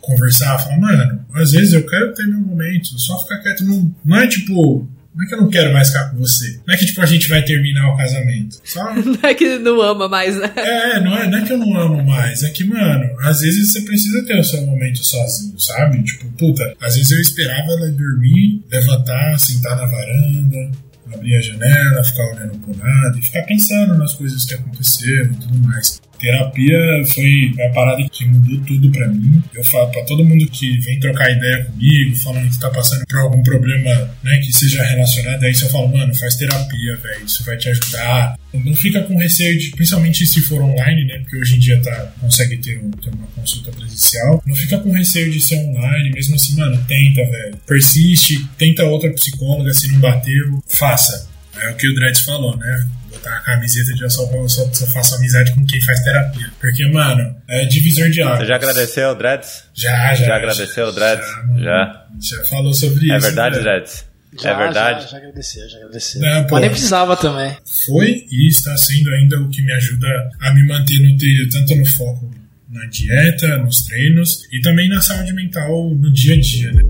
conversar, falar, mano, às vezes eu quero ter meu momento, só ficar quieto, não, não é tipo, não é que eu não quero mais ficar com você. Não é que, tipo, a gente vai terminar o casamento. Só... Não é que não ama mais, né? É, não é, não é que eu não amo mais. É que, mano, às vezes você precisa ter o seu momento sozinho, sabe? Tipo, puta, às vezes eu esperava ela dormir, levantar, sentar na varanda, abrir a janela, ficar olhando pro nada e ficar pensando nas coisas que aconteceram e tudo mais. Terapia foi a parada que mudou tudo pra mim. Eu falo pra todo mundo que vem trocar ideia comigo, falando que tá passando por algum problema, né, que seja relacionado a isso, eu falo, mano, faz terapia, velho, isso vai te ajudar. Não fica com receio de, principalmente se for online, né, porque hoje em dia tá, consegue ter, um, ter uma consulta presencial. Não fica com receio de ser online, mesmo assim, mano, tenta, velho. Persiste, tenta outra psicóloga, se não bateu, faça. É o que o Dredd falou, né? Botar a camiseta de eu só, só, só faço amizade com quem faz terapia. Porque, mano, é divisor de águas. Você já agradeceu o Dreads? Já, já. Já agradeceu o Dreads? Já, Já. Já falou sobre isso. É verdade, né? Dreads? Já, É verdade? Já, já agradeceu, já agradeceu. Não, pô. Mas nem precisava também. Foi e está sendo ainda o que me ajuda a me manter no trilho, tanto no foco na dieta, nos treinos e também na saúde mental no dia a dia. Né?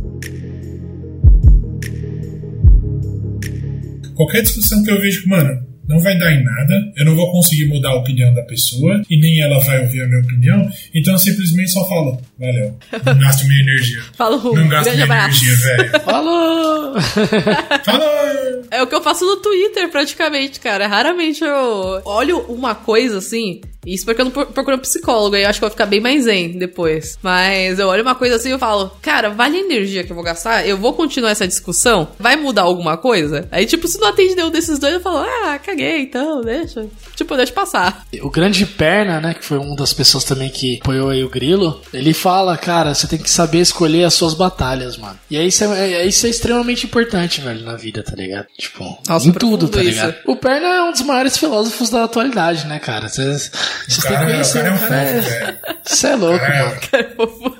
Qualquer discussão que eu vejo, mano, não vai dar em nada, eu não vou conseguir mudar a opinião da pessoa e nem ela vai ouvir a minha opinião, então eu simplesmente só falo, valeu, não gasto minha energia. Falou, Não gasto minha abraço. energia, velho. Falou! Falou! É o que eu faço no Twitter, praticamente, cara. Raramente eu olho uma coisa assim. Isso porque eu não pro- procuro um psicólogo, aí eu acho que eu vou ficar bem mais zen depois. Mas eu olho uma coisa assim e falo, cara, vale a energia que eu vou gastar? Eu vou continuar essa discussão? Vai mudar alguma coisa? Aí, tipo, se não atende nenhum desses dois, eu falo, ah, caguei, então, deixa. Tipo, deixa passar. O grande perna, né, que foi uma das pessoas também que apoiou aí o Grilo, ele fala, cara, você tem que saber escolher as suas batalhas, mano. E aí isso é, é- isso é extremamente importante, velho, na vida, tá ligado? Tipo, Nossa, em tudo, tá isso. ligado? O Perna é um dos maiores filósofos da atualidade, né, cara? Vocês têm que o conhecer. cara é um o fofo, é- velho. Você é louco, mano.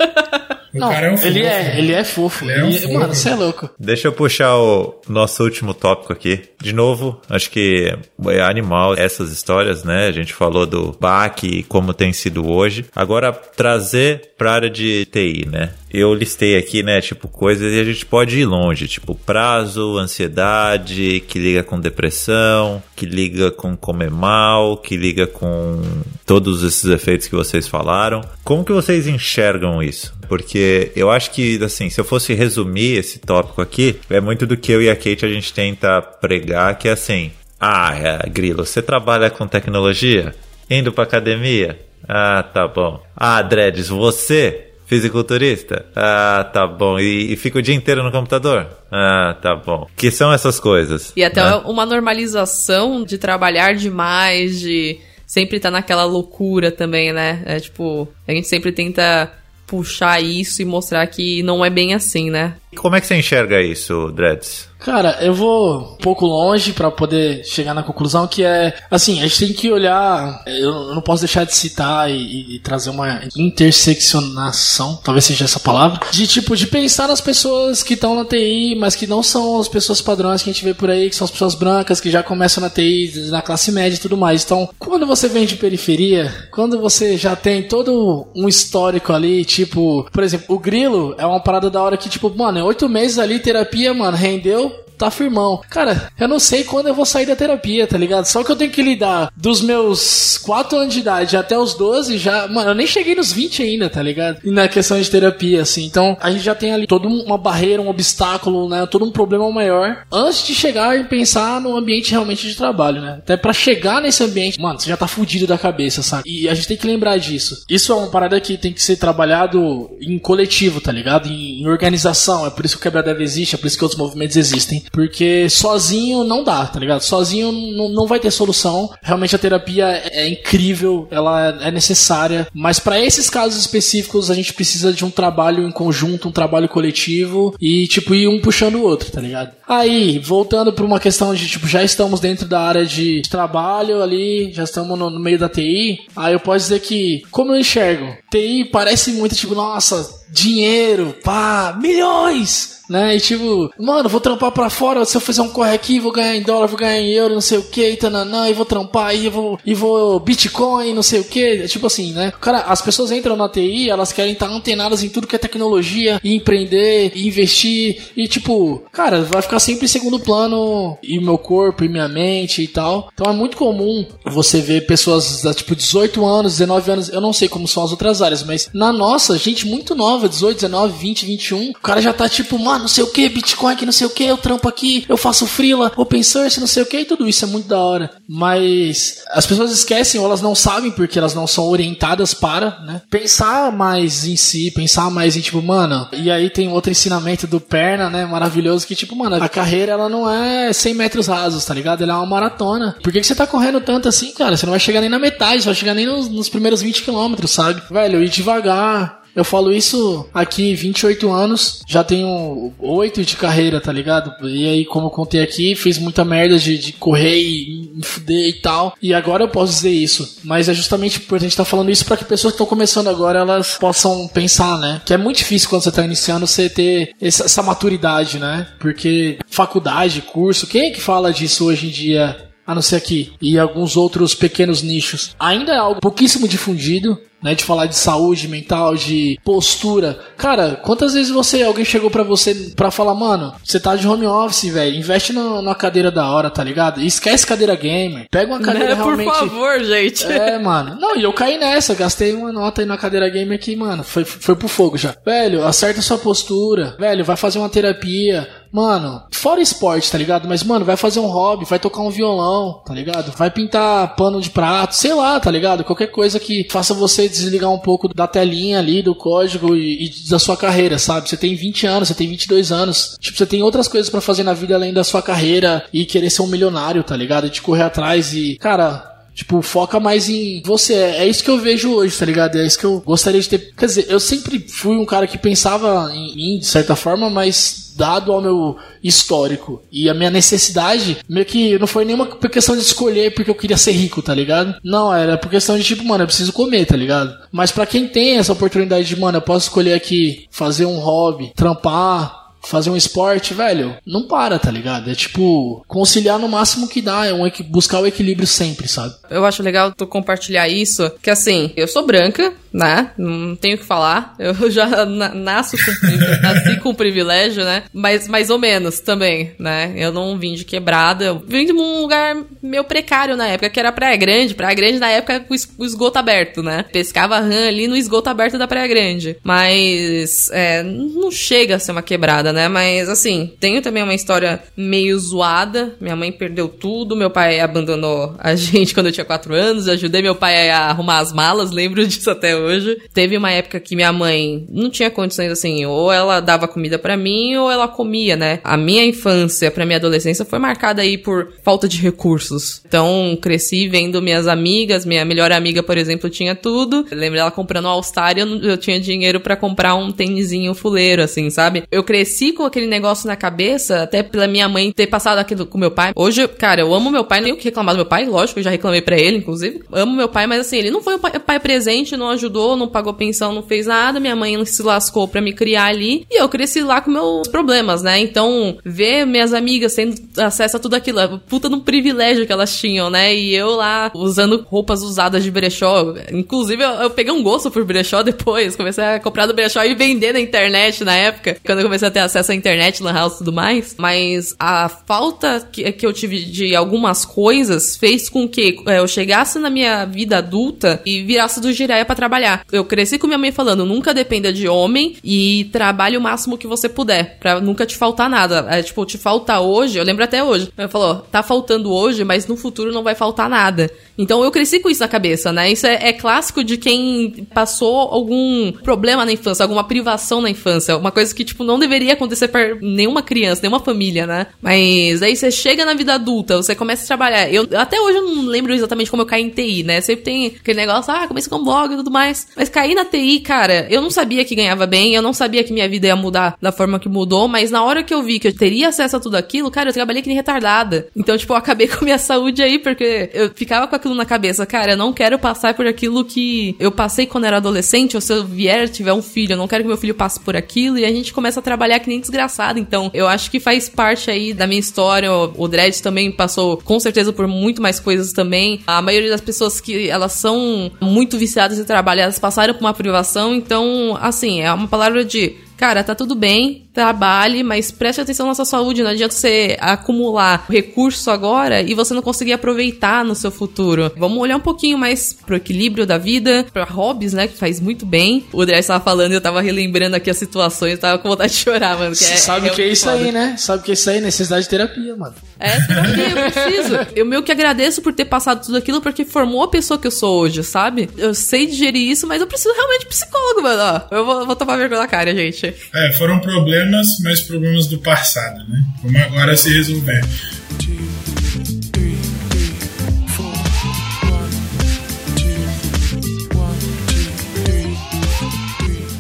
O Não, cara é um fofo. ele é, ele é fofo. Ele é um Ele- fofo. Mano, você é louco. Deixa eu puxar o nosso último tópico aqui. De novo, acho que é animal essas histórias, né? A gente falou do BAC e como tem sido hoje. Agora, trazer pra área de TI, né? Eu listei aqui, né, tipo, coisas e a gente pode ir longe, tipo, prazo, ansiedade, que liga com depressão, que liga com comer mal, que liga com todos esses efeitos que vocês falaram. Como que vocês enxergam isso? Porque eu acho que, assim, se eu fosse resumir esse tópico aqui, é muito do que eu e a Kate a gente tenta pregar, que é assim, ah, é, Grilo, você trabalha com tecnologia? Indo pra academia? Ah, tá bom. Ah, Dreads, você Fisiculturista? Ah, tá bom. E, e fica o dia inteiro no computador? Ah, tá bom. Que são essas coisas? E até né? uma normalização de trabalhar demais, de sempre estar naquela loucura também, né? É tipo, a gente sempre tenta puxar isso e mostrar que não é bem assim, né? Como é que você enxerga isso, Dreads? Cara, eu vou um pouco longe pra poder chegar na conclusão que é assim, a gente tem que olhar. Eu não posso deixar de citar e- e trazer uma interseccionação, talvez seja essa palavra, de tipo de pensar nas pessoas que estão na TI, mas que não são as pessoas padrões que a gente vê por aí, que são as pessoas brancas que já começam na TI, na classe média e tudo mais. Então, quando você vem de periferia, quando você já tem todo um histórico ali, tipo, por exemplo, o grilo é uma parada da hora que tipo, mano, em oito meses ali terapia, mano, rendeu tá firmão. Cara, eu não sei quando eu vou sair da terapia, tá ligado? Só que eu tenho que lidar dos meus 4 anos de idade até os 12, já. Mano, eu nem cheguei nos 20 ainda, tá ligado? E na questão de terapia, assim. Então, a gente já tem ali toda uma barreira, um obstáculo, né? Todo um problema maior antes de chegar e pensar no ambiente realmente de trabalho, né? Até para chegar nesse ambiente, mano, você já tá fudido da cabeça, sabe? E a gente tem que lembrar disso. Isso é uma parada que tem que ser trabalhado em coletivo, tá ligado? Em, em organização. É por isso que o quebra-dev existe, é por isso que outros movimentos existem. Porque sozinho não dá, tá ligado? Sozinho não vai ter solução. Realmente a terapia é incrível, ela é necessária. Mas para esses casos específicos, a gente precisa de um trabalho em conjunto, um trabalho coletivo e, tipo, ir um puxando o outro, tá ligado? Aí, voltando para uma questão de, tipo, já estamos dentro da área de trabalho ali, já estamos no, no meio da TI. Aí eu posso dizer que, como eu enxergo, TI parece muito, tipo, nossa, dinheiro, pá, milhões! né? E tipo, mano, vou trampar pra fora, se eu fizer um corre aqui, vou ganhar em dólar, vou ganhar em euro, não sei o que, tananã, e vou trampar, e vou, e vou Bitcoin, não sei o que, tipo assim, né? Cara, as pessoas entram na TI, elas querem estar antenadas em tudo que é tecnologia, e empreender, e investir, e tipo, cara, vai ficar sempre em segundo plano, e meu corpo, e minha mente e tal. Então é muito comum você ver pessoas tipo 18 anos, 19 anos, eu não sei como são as outras áreas, mas na nossa, gente muito nova, 18, 19, 20, 21, o cara já tá tipo, mano, não sei o que, Bitcoin que não sei o que, eu trampo aqui, eu faço freela, open source, não sei o que, e tudo isso é muito da hora. Mas as pessoas esquecem ou elas não sabem porque elas não são orientadas para, né? Pensar mais em si, pensar mais em tipo, mano, e aí tem outro ensinamento do Perna, né? Maravilhoso, que tipo, mano, a carreira ela não é 100 metros rasos, tá ligado? Ela é uma maratona. Por que, que você tá correndo tanto assim, cara? Você não vai chegar nem na metade, você vai chegar nem nos, nos primeiros 20 quilômetros, sabe? Velho, ir devagar, eu falo isso aqui, 28 anos, já tenho 8 de carreira, tá ligado? E aí, como eu contei aqui, fiz muita merda de, de correr e me fuder e tal. E agora eu posso dizer isso. Mas é justamente por a gente estar tá falando isso para que pessoas que estão começando agora elas possam pensar, né? Que é muito difícil quando você tá iniciando você ter essa, essa maturidade, né? Porque faculdade, curso, quem é que fala disso hoje em dia? a não ser aqui, e alguns outros pequenos nichos. Ainda é algo pouquíssimo difundido, né, de falar de saúde mental, de postura. Cara, quantas vezes você alguém chegou para você para falar, mano, você tá de home office, velho, investe no, numa cadeira da hora, tá ligado? Esquece cadeira gamer. Pega uma cadeira né, realmente. Por favor, gente. É, mano. Não, e eu caí nessa, gastei uma nota aí na cadeira gamer que, mano, foi, foi pro fogo já. Velho, acerta sua postura. Velho, vai fazer uma terapia. Mano, fora esporte, tá ligado? Mas, mano, vai fazer um hobby, vai tocar um violão, tá ligado? Vai pintar pano de prato, sei lá, tá ligado? Qualquer coisa que faça você desligar um pouco da telinha ali, do código e, e, da sua carreira, sabe? Você tem 20 anos, você tem 22 anos. Tipo, você tem outras coisas para fazer na vida além da sua carreira e querer ser um milionário, tá ligado? E de correr atrás e, cara, Tipo, foca mais em você. É isso que eu vejo hoje, tá ligado? É isso que eu gostaria de ter. Quer dizer, eu sempre fui um cara que pensava em mim, de certa forma, mas dado ao meu histórico e a minha necessidade, meio que não foi nenhuma questão de escolher porque eu queria ser rico, tá ligado? Não, era por questão de tipo, mano, eu preciso comer, tá ligado? Mas para quem tem essa oportunidade de, mano, eu posso escolher aqui fazer um hobby, trampar, fazer um esporte, velho, não para, tá ligado? É tipo, conciliar no máximo que dá, é um, buscar o equilíbrio sempre, sabe? Eu acho legal tu compartilhar isso, que assim, eu sou branca, né? Não tenho o que falar. Eu já na, nasço com, nasci com privilégio, né? Mas mais ou menos também, né? Eu não vim de quebrada, eu vim de um lugar meio precário na época, que era Praia Grande. Praia Grande na época com o esgoto aberto, né? Pescava rã ali no esgoto aberto da Praia Grande. Mas é, não chega a ser uma quebrada, né? Mas assim, tenho também uma história meio zoada. Minha mãe perdeu tudo, meu pai abandonou a gente quando eu tinha 4 anos, ajudei meu pai a arrumar as malas, lembro disso até hoje. Teve uma época que minha mãe não tinha condições assim, ou ela dava comida para mim ou ela comia, né? A minha infância para minha adolescência foi marcada aí por falta de recursos. Então, cresci vendo minhas amigas, minha melhor amiga, por exemplo, tinha tudo. Eu lembro ela comprando um All-Star e eu, eu, tinha dinheiro para comprar um tênisinho fuleiro, assim, sabe? Eu cresci com aquele negócio na cabeça, até pela minha mãe ter passado aquilo com meu pai. Hoje, cara, eu amo meu pai, nem o que reclamar do meu pai, lógico, eu já reclamei para ele, inclusive. Amo meu pai, mas assim, ele não foi um pai, presente, não ajudou não pagou pensão, não fez nada. Minha mãe se lascou para me criar ali. E eu cresci lá com meus problemas, né? Então, ver minhas amigas tendo acesso a tudo aquilo, a puta no privilégio que elas tinham, né? E eu lá usando roupas usadas de brechó. Inclusive, eu, eu peguei um gosto por brechó depois. Comecei a comprar do brechó e vender na internet na época, quando eu comecei a ter acesso à internet, lan house e tudo mais, mas a falta que, que eu tive de algumas coisas fez com que é, eu chegasse na minha vida adulta e virasse do giraia para trabalhar. Eu cresci com minha mãe falando, nunca dependa de homem e trabalhe o máximo que você puder, pra nunca te faltar nada. É, tipo, te falta hoje, eu lembro até hoje. Ela falou, tá faltando hoje, mas no futuro não vai faltar nada. Então eu cresci com isso na cabeça, né? Isso é, é clássico de quem passou algum problema na infância, alguma privação na infância. Uma coisa que, tipo, não deveria acontecer para nenhuma criança, nenhuma família, né? Mas aí você chega na vida adulta, você começa a trabalhar. Eu até hoje eu não lembro exatamente como eu caí em TI, né? Sempre tem aquele negócio, ah, comecei com blog e tudo mais. Mas cair na TI, cara, eu não sabia que ganhava bem, eu não sabia que minha vida ia mudar da forma que mudou, mas na hora que eu vi que eu teria acesso a tudo aquilo, cara, eu trabalhei que nem retardada. Então, tipo, eu acabei com a minha saúde aí, porque eu ficava com aquilo na cabeça, cara, eu não quero passar por aquilo que eu passei quando era adolescente, ou se eu vier tiver um filho, eu não quero que meu filho passe por aquilo, e a gente começa a trabalhar que nem desgraçado. Então, eu acho que faz parte aí da minha história. O Dredd também passou, com certeza, por muito mais coisas também. A maioria das pessoas que elas são muito viciadas em trabalho, elas passaram por uma privação, então, assim, é uma palavra de cara, tá tudo bem, trabalhe, mas preste atenção na sua saúde. Não adianta você acumular recurso agora e você não conseguir aproveitar no seu futuro. Vamos olhar um pouquinho mais pro equilíbrio da vida, pra hobbies, né? Que faz muito bem. O André estava falando e eu tava relembrando aqui as situações, eu tava com vontade de chorar, mano. Que é, sabe o é que é isso foda. aí, né? Sabe o que é isso aí? Necessidade de terapia, mano. É, terapia, eu preciso. Eu meio que agradeço por ter passado tudo aquilo, porque formou a pessoa que eu sou hoje, sabe? Eu sei digerir isso, mas eu preciso realmente de psicólogo, mano. Ó, eu vou, vou tomar vergonha na cara, gente. É, foram problemas, mas problemas do passado, né? Vamos agora se resolver.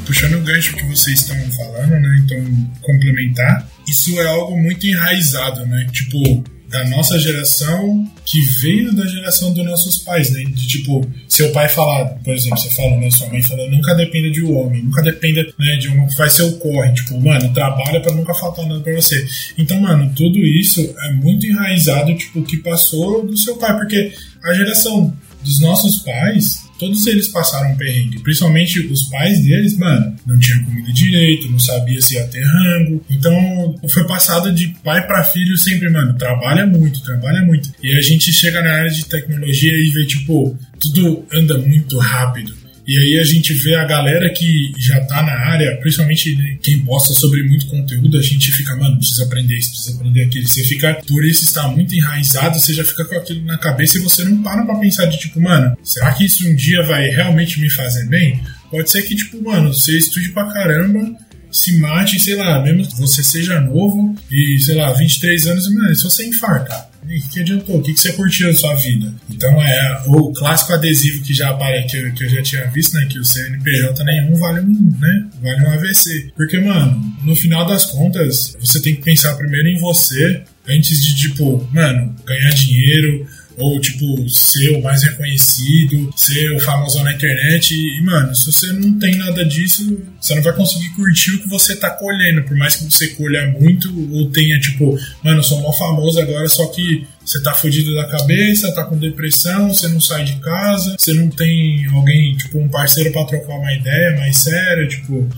Puxando o gancho que vocês estão falando, né? Então, complementar, isso é algo muito enraizado, né? Tipo, da nossa geração que veio da geração dos nossos pais, né? De tipo, seu pai falar, por exemplo, você falou, né? Sua mãe falou, nunca dependa de um homem, nunca dependa né, de um faz seu corre, tipo, mano, trabalha para nunca faltar nada para você. Então, mano, tudo isso é muito enraizado, tipo, que passou do seu pai, porque a geração dos nossos pais todos eles passaram um perrengue. Principalmente os pais deles, mano, não tinham comida direito, não sabia se ia ter rango. Então foi passado de pai para filho sempre, mano, trabalha muito, trabalha muito. E a gente chega na área de tecnologia e vê, tipo, tudo anda muito rápido. E aí a gente vê a galera que já tá na área, principalmente né, quem posta sobre muito conteúdo, a gente fica, mano, precisa aprender isso, precisa aprender aquilo. Você fica, por isso estar muito enraizado, você já fica com aquilo na cabeça e você não para pra pensar de tipo, mano, será que isso um dia vai realmente me fazer bem? Pode ser que, tipo, mano, você estude pra caramba, se mate, sei lá, mesmo que você seja novo e, sei lá, 23 anos, mano, se você infartar o que adiantou? O que, você curtiu da sua vida? Então é o clássico adesivo que já aparece, que eu, que eu já tinha visto, né? Que o CNPJ nenhum vale um, né? Vale um AVC. Porque, mano, no final das contas, você tem que pensar primeiro em você antes de, tipo, mano, ganhar dinheiro ou tipo ser o mais reconhecido, ser o famoso na internet. E, mano, se você não tem nada disso, você não vai conseguir curtir o que você tá colhendo, por mais que você colha muito ou tenha tipo, mano, eu sou mó famoso agora, só que você tá fudido da cabeça, tá com depressão, você não sai de casa, você não tem alguém, tipo, um parceiro para trocar uma ideia mais séria, tipo,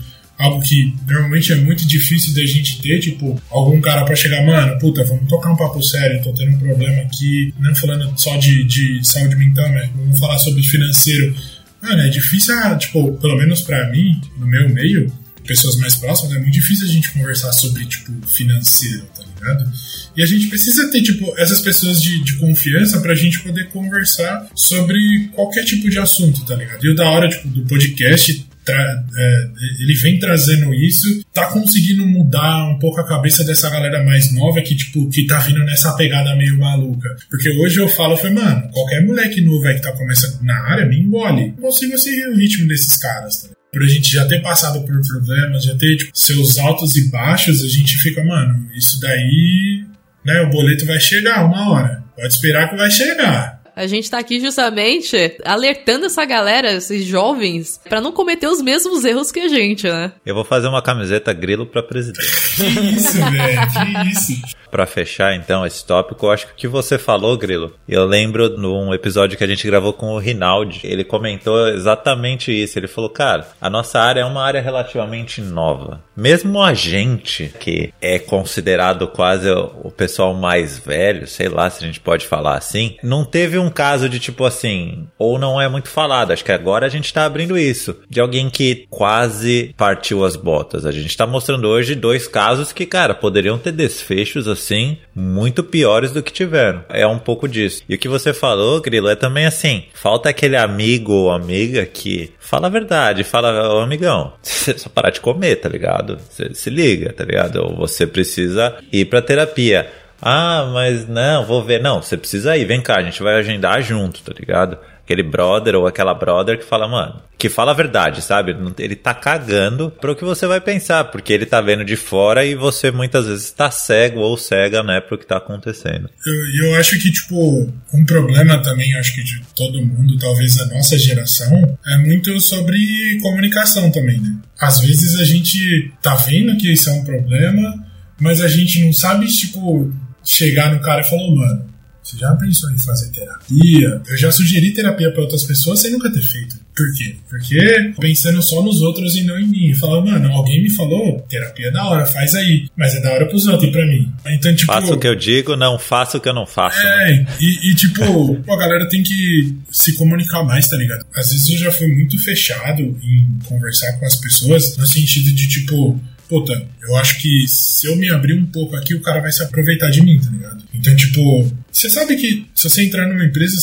algo que normalmente é muito difícil da gente ter, tipo, algum cara para chegar, mano, puta, vamos tocar um papo sério, tô tendo um problema aqui, não falando só de, de saúde mental, mas vamos falar sobre financeiro. Mano, é difícil, ah, tipo, pelo menos para mim, no meu meio, pessoas mais próximas, é muito difícil a gente conversar sobre, tipo, financeiro, tá ligado? E a gente precisa ter, tipo, essas pessoas de, de confiança pra gente poder conversar sobre qualquer tipo de assunto, tá ligado? E o da hora, tipo, do podcast é, ele vem trazendo isso, tá conseguindo mudar um pouco a cabeça dessa galera mais nova que, tipo, que tá vindo nessa pegada meio maluca. Porque hoje eu falo, foi, mano, qualquer moleque novo aí que tá começando na área me engole. Não consigo seguir o ritmo desses caras, tá? Por a gente já ter passado por problemas, já ter tipo, seus altos e baixos, a gente fica, mano, isso daí, né, o boleto vai chegar uma hora. Pode esperar que vai chegar. A gente tá aqui justamente alertando essa galera, esses jovens, para não cometer os mesmos erros que a gente, né? Eu vou fazer uma camiseta grilo pra presidente. Que isso, velho, que isso. Pra fechar então esse tópico, eu acho que o que você falou, Grilo, eu lembro num episódio que a gente gravou com o Rinaldi, ele comentou exatamente isso. Ele falou, cara, a nossa área é uma área relativamente nova. Mesmo a gente, que é considerado quase o pessoal mais velho, sei lá se a gente pode falar assim, não teve um caso de tipo assim, ou não é muito falado, acho que agora a gente tá abrindo isso, de alguém que quase partiu as botas. A gente tá mostrando hoje dois casos que, cara, poderiam ter desfechos assim muito piores do que tiveram. É um pouco disso. E o que você falou, Grilo, é também assim: falta aquele amigo ou amiga que fala a verdade, fala, ô amigão, você só parar de comer, tá ligado? Você se liga, tá ligado? Ou você precisa ir pra terapia. Ah, mas não, vou ver. Não, você precisa ir, vem cá, a gente vai agendar junto, tá ligado? aquele brother ou aquela brother que fala, mano, que fala a verdade, sabe? Ele tá cagando pro que você vai pensar, porque ele tá vendo de fora e você muitas vezes tá cego ou cega, né, pro que tá acontecendo. Eu, eu acho que, tipo, um problema também, acho que de todo mundo, talvez da nossa geração, é muito sobre comunicação também, né? Às vezes a gente tá vendo que isso é um problema, mas a gente não sabe, tipo, chegar no cara e falar, mano, você já pensou em fazer terapia? Eu já sugeri terapia para outras pessoas sem nunca ter feito. Por quê? Porque pensando só nos outros e não em mim. Falava, mano, alguém me falou, terapia é da hora, faz aí. Mas é da hora pros outros e pra mim. Então, tipo. Faço o que eu digo, não faço o que eu não faço. É, né? e, e, tipo, a galera tem que se comunicar mais, tá ligado? Às vezes eu já fui muito fechado em conversar com as pessoas, no sentido de, tipo, puta, eu acho que se eu me abrir um pouco aqui, o cara vai se aproveitar de mim, tá ligado? Então, tipo, você sabe que se você entrar numa empresa,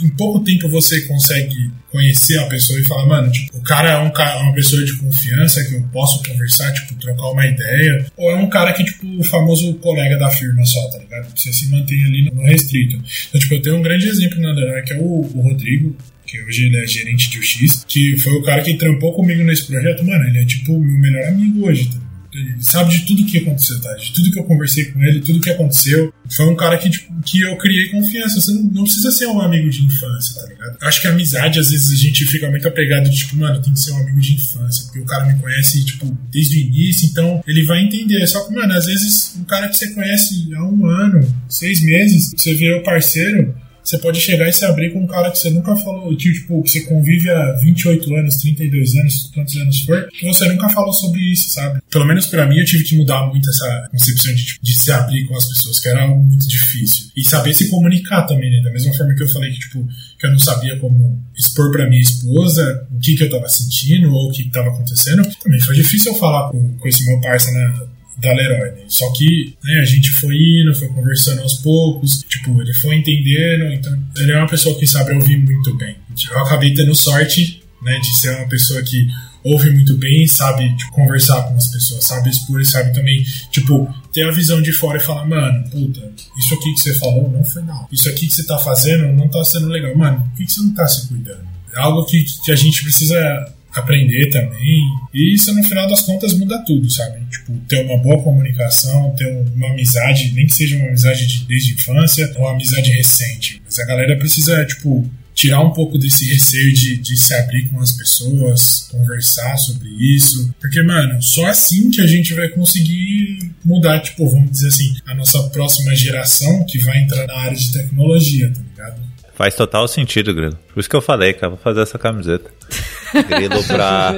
em pouco tempo você consegue conhecer a pessoa e falar, mano, tipo, o cara é um cara, uma pessoa de confiança que eu posso conversar, tipo, trocar uma ideia, ou é um cara que, tipo, o famoso colega da firma só, tá ligado? Você se mantém ali no restrito. Então, tipo, eu tenho um grande exemplo na Andorra, que é o, o Rodrigo, que hoje ele é gerente de UX, que foi o cara que trampou comigo nesse projeto, mano, ele é tipo meu melhor amigo hoje, tá? Ele sabe de tudo que aconteceu, tá? De tudo que eu conversei com ele, tudo que aconteceu. Foi um cara que, tipo, que eu criei confiança. Você não, não, precisa ser um amigo de infância, tá ligado? Acho que amizade, às vezes, a gente fica muito apegado de, tipo, mano, tem que ser um amigo de infância, porque o cara me conhece, tipo, desde o início, então ele vai entender. Só que, mano, às vezes, um cara que você conhece há um ano, seis meses, você vê o parceiro, você pode chegar e se abrir com um cara que você nunca falou, tipo, que você convive há 28 anos, 32 anos, quantos anos for, que você nunca falou sobre isso, sabe? Pelo menos para mim eu tive que mudar muito essa concepção de, tipo, de se abrir com as pessoas, que era algo muito difícil. E saber se comunicar também, né? Da mesma forma que eu falei que, tipo, que eu não sabia como expor para minha esposa o que, que eu tava sentindo ou o que tava acontecendo, também foi difícil eu falar com, com esse meu parceiro na da Leroy. Né? Só que né, a gente foi indo, foi conversando aos poucos, tipo, ele foi entendendo, então ele é uma pessoa que sabe ouvir muito bem. Eu acabei tendo sorte né, de ser uma pessoa que ouve muito bem, sabe tipo, conversar com as pessoas, sabe expor e sabe também, tipo, ter a visão de fora e falar, mano, puta, isso aqui que você falou não foi não. Isso aqui que você tá fazendo não tá sendo legal. Mano, por que você não tá se cuidando? É algo que, que a gente precisa aprender também. E isso, no final das contas, muda tudo, sabe? Tipo, ter uma boa comunicação, ter uma amizade, nem que seja uma amizade de, desde a infância, ou uma amizade recente. Mas a galera precisa, tipo, tirar um pouco desse receio de, de se abrir com as pessoas, conversar sobre isso. Porque, mano, só assim que a gente vai conseguir mudar, tipo, vamos dizer assim, a nossa próxima geração que vai entrar na área de tecnologia, tá ligado? Faz total sentido, Grilo. Por isso que eu falei, cara, vou fazer essa camiseta. Grilo pra.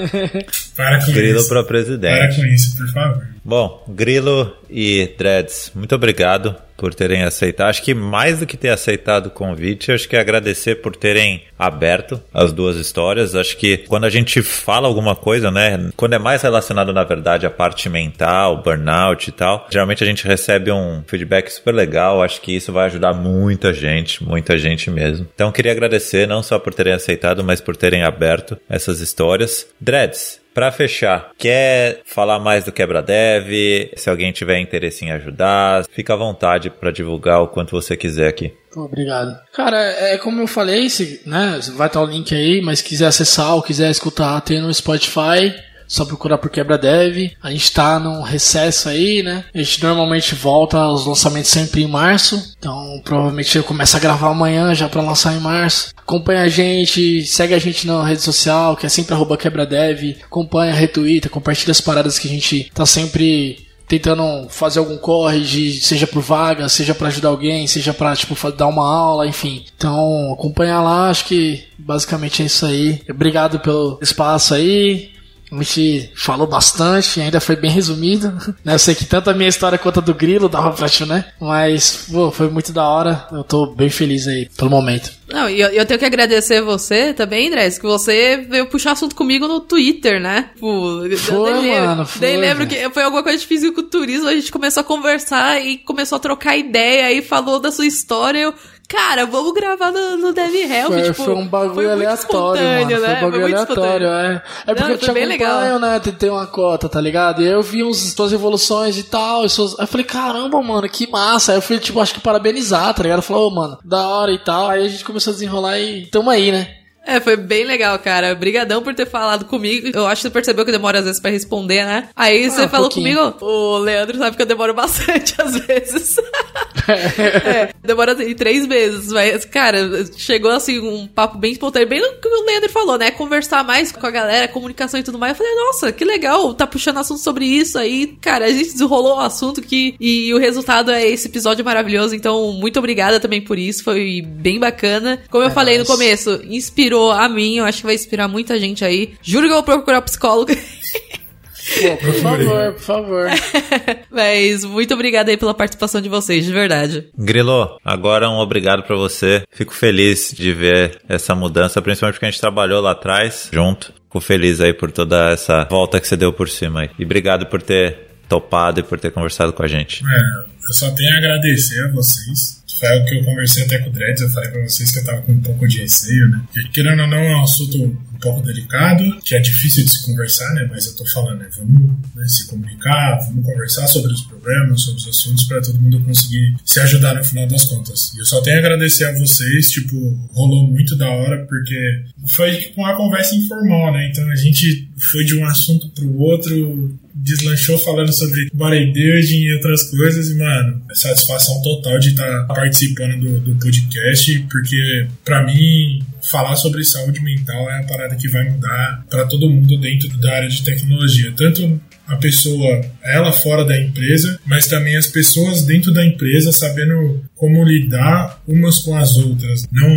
Para com Grilo isso. pra presidente. Para com isso, por favor. Bom, Grilo e Dreads, muito obrigado por terem aceitado. Acho que mais do que ter aceitado o convite, acho que é agradecer por terem aberto as duas histórias. Acho que quando a gente fala alguma coisa, né, quando é mais relacionado na verdade à parte mental, burnout e tal, geralmente a gente recebe um feedback super legal. Acho que isso vai ajudar muita gente, muita gente mesmo. Então queria agradecer não só por terem aceitado, mas por terem aberto essas histórias. Dreads, para fechar, quer falar mais do Quebra Dev? Se alguém tiver interesse em ajudar, fica à vontade para divulgar o quanto você quiser aqui. Obrigado. Cara, é como eu falei, se, né, vai estar o link aí, mas quiser acessar ou quiser escutar, tem no Spotify, só procurar por Quebra Dev. A gente tá num recesso aí, né? A gente normalmente volta aos lançamentos sempre em março, então provavelmente eu começo a gravar amanhã já para lançar em março. Acompanha a gente, segue a gente na rede social, que é sempre arroba quebradev, acompanha, retweeta, compartilha as paradas que a gente tá sempre tentando fazer algum corre, de, seja por vaga, seja para ajudar alguém, seja para tipo dar uma aula, enfim. Então, acompanhar lá, acho que basicamente é isso aí. Obrigado pelo espaço aí. A gente falou bastante, ainda foi bem resumido. Né? Eu sei que tanto a minha história quanto a do Grilo dava pra né? Mas, pô, foi muito da hora. Eu tô bem feliz aí pelo momento. Não, e eu, eu, tenho que agradecer você também, Andrés, que você veio puxar assunto comigo no Twitter, né? Pô, foi, mano, foi. Daí lembro que foi alguma coisa de fisiculturismo, a gente começou a conversar e começou a trocar ideia e falou da sua história. Eu, cara, vamos gravar no, no Dev Help. Foi, tipo, foi um bagulho foi aleatório, mano. Né? Foi um bagulho foi aleatório, é. É porque Não, eu te acompanho, né? Tem uma cota, tá ligado? E aí eu vi uns, suas evoluções e tal. E suas... Aí eu falei, caramba, mano, que massa. Aí eu fui, tipo, acho que parabenizar, tá ligado? Falou, oh, mano, da hora e tal. Aí a gente começou a desenrolar e tamo aí, né? É, foi bem legal, cara. Obrigadão por ter falado comigo. Eu acho que você percebeu que demora às vezes pra responder, né? Aí ah, você falou pouquinho. comigo, o Leandro sabe que eu demoro bastante às vezes. é, demora assim, três meses. Mas, cara, chegou assim um papo bem espontâneo, bem o que o Leandro falou, né? Conversar mais com a galera, comunicação e tudo mais. Eu falei, nossa, que legal, tá puxando assunto sobre isso aí. Cara, a gente desenrolou o assunto que, e o resultado é esse episódio maravilhoso. Então, muito obrigada também por isso. Foi bem bacana. Como eu é falei nice. no começo, inspirou inspirou a mim, eu acho que vai inspirar muita gente aí. Juro que eu vou procurar psicólogo. Pô, por favor, por favor. Mas muito obrigada aí pela participação de vocês, de verdade. Grilo, agora um obrigado para você. Fico feliz de ver essa mudança, principalmente porque a gente trabalhou lá atrás junto. Fico feliz aí por toda essa volta que você deu por cima aí. E obrigado por ter topado e por ter conversado com a gente. É, eu só tenho a agradecer a vocês foi algo que eu conversei até com o Dreds, eu falei pra vocês que eu tava com um pouco de receio, né? Porque, querendo ou não, é um assunto um pouco delicado, que é difícil de se conversar, né? Mas eu tô falando, né? Vamos né, se comunicar, vamos conversar sobre os problemas, sobre os assuntos, para todo mundo conseguir se ajudar no final das contas. E eu só tenho a agradecer a vocês, tipo, rolou muito da hora, porque foi tipo uma conversa informal, né? Então a gente foi de um assunto pro outro, deslanchou falando sobre bodybuilding e outras coisas, e, mano, é satisfação total de estar tá participando do, do podcast, porque para mim falar sobre saúde mental é a parada que vai mudar para todo mundo dentro da área de tecnologia, tanto a pessoa, ela fora da empresa, mas também as pessoas dentro da empresa sabendo como lidar umas com as outras. Não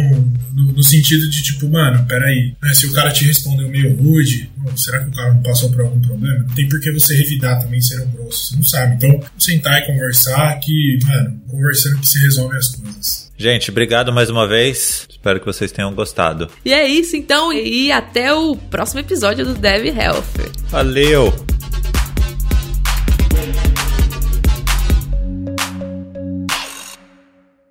no, no sentido de tipo, mano, peraí, né, se o cara te respondeu meio rude, será que o cara não passou por algum problema? Não tem por que você revidar também ser um grosso, você não sabe. Então, sentar e conversar que, mano, conversando que se resolve as coisas. Gente, obrigado mais uma vez. Espero que vocês tenham gostado. E é isso então, e até o próximo episódio do Dev Health. Valeu!